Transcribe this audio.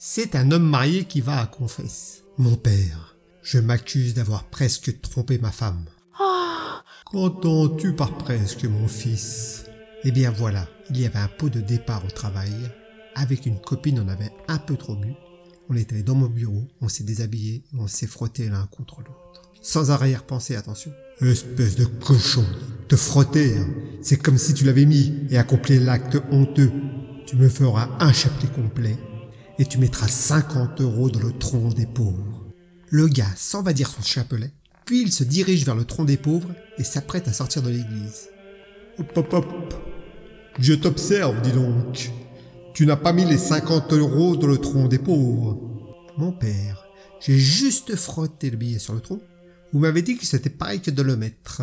C'est un homme marié qui va à confesse. Mon père, je m'accuse d'avoir presque trompé ma femme. Qu'entends-tu par presque, mon fils Eh bien voilà, il y avait un pot de départ au travail. Avec une copine, on avait un peu trop bu. On allé dans mon bureau, on s'est déshabillé on s'est frotté l'un contre l'autre. Sans arrière-pensée, attention. Espèce de cochon, te frotter, hein. c'est comme si tu l'avais mis et accompli l'acte honteux. Tu me feras un chapelet complet et tu mettras 50 euros dans le tronc des pauvres. Le gars s'en va dire son chapelet, puis il se dirige vers le tronc des pauvres et s'apprête à sortir de l'église. Hop hop hop. Je t'observe, dis donc. Tu n'as pas mis les 50 euros dans le tronc des pauvres. Mon père, j'ai juste frotté le billet sur le tronc. Vous m'avez dit que c'était pareil que de le mettre.